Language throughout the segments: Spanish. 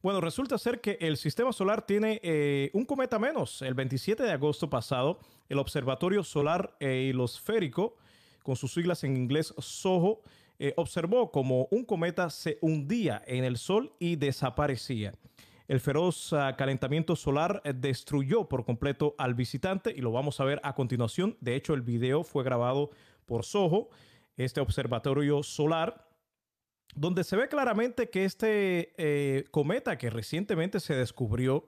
Bueno, resulta ser que el sistema solar tiene eh, un cometa menos. El 27 de agosto pasado, el Observatorio Solar Helosférico, con sus siglas en inglés SOHO, eh, observó como un cometa se hundía en el Sol y desaparecía. El feroz uh, calentamiento solar destruyó por completo al visitante y lo vamos a ver a continuación. De hecho, el video fue grabado por SOHO, este observatorio solar donde se ve claramente que este eh, cometa que recientemente se descubrió,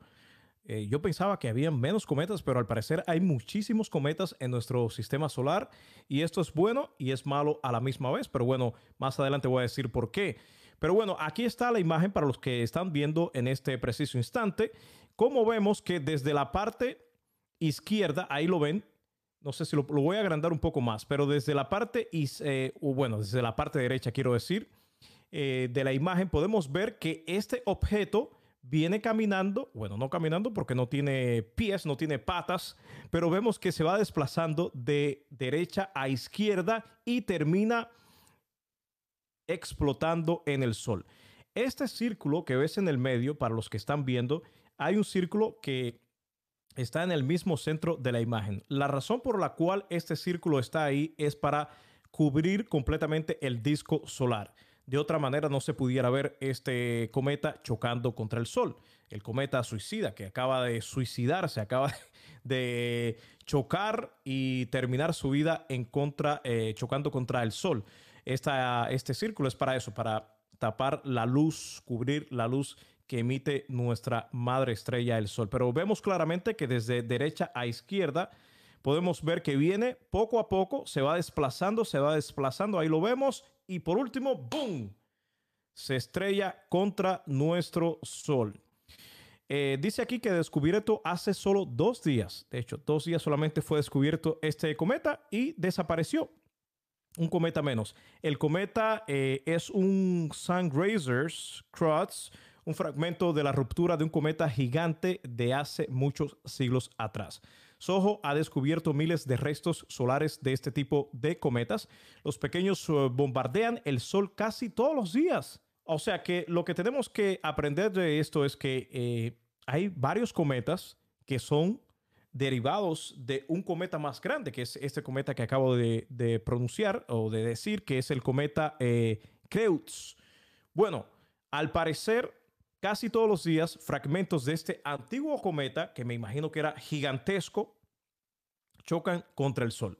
eh, yo pensaba que había menos cometas, pero al parecer hay muchísimos cometas en nuestro sistema solar y esto es bueno y es malo a la misma vez, pero bueno, más adelante voy a decir por qué. Pero bueno, aquí está la imagen para los que están viendo en este preciso instante. Como vemos que desde la parte izquierda, ahí lo ven, no sé si lo, voy a agrandar un poco más, pero desde la parte, eh, bueno, desde la parte derecha quiero decir, eh, de la imagen podemos ver que este objeto viene caminando, bueno, no caminando porque no tiene pies, no tiene patas, pero vemos que se va desplazando de derecha a izquierda y termina explotando en el sol. Este círculo que ves en el medio, para los que están viendo, hay un círculo que está en el mismo centro de la imagen. La razón por la cual este círculo está ahí es para cubrir completamente el disco solar. De otra manera no se pudiera ver este cometa chocando contra el Sol. El cometa suicida que acaba de suicidarse, acaba de chocar y terminar su vida en contra, eh, chocando contra el Sol. Esta, este círculo es para eso, para tapar la luz, cubrir la luz que emite nuestra madre estrella, el Sol. Pero vemos claramente que desde derecha a izquierda podemos ver que viene poco a poco, se va desplazando, se va desplazando, ahí lo vemos, y por último, ¡boom! Se estrella contra nuestro Sol. Eh, dice aquí que descubierto hace solo dos días. De hecho, dos días solamente fue descubierto este cometa y desapareció. Un cometa menos. El cometa eh, es un Sun-Grazers Crux, un fragmento de la ruptura de un cometa gigante de hace muchos siglos atrás. Soho ha descubierto miles de restos solares de este tipo de cometas. Los pequeños eh, bombardean el Sol casi todos los días. O sea que lo que tenemos que aprender de esto es que eh, hay varios cometas que son derivados de un cometa más grande, que es este cometa que acabo de, pronunciar o de decir, que es el cometa eh, Bueno, al parecer casi todos los días fragmentos de este antiguo cometa, que me imagino que era gigantesco, chocan contra el Sol.